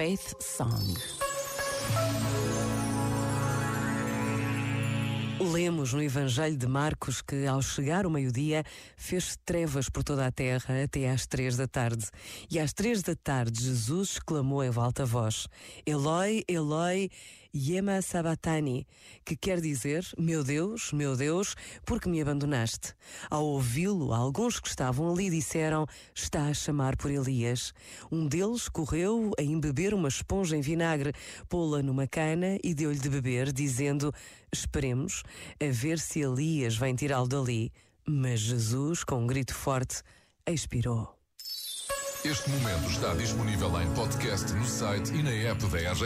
Faith Song. Lemos no Evangelho de Marcos que, ao chegar o meio-dia, fez trevas por toda a terra até às três da tarde. E às três da tarde, Jesus exclamou em alta voz: Eloi, Eloi, Yema Sabatani, que quer dizer: Meu Deus, meu Deus, por que me abandonaste? Ao ouvi-lo, alguns que estavam ali disseram: Está a chamar por Elias. Um deles correu a embeber uma esponja em vinagre, pô-la numa cana e deu-lhe de beber, dizendo: Esperemos a ver se Elias vem tirá-lo dali. Mas Jesus, com um grito forte, expirou. Este momento está disponível em podcast no site e na app da RGF.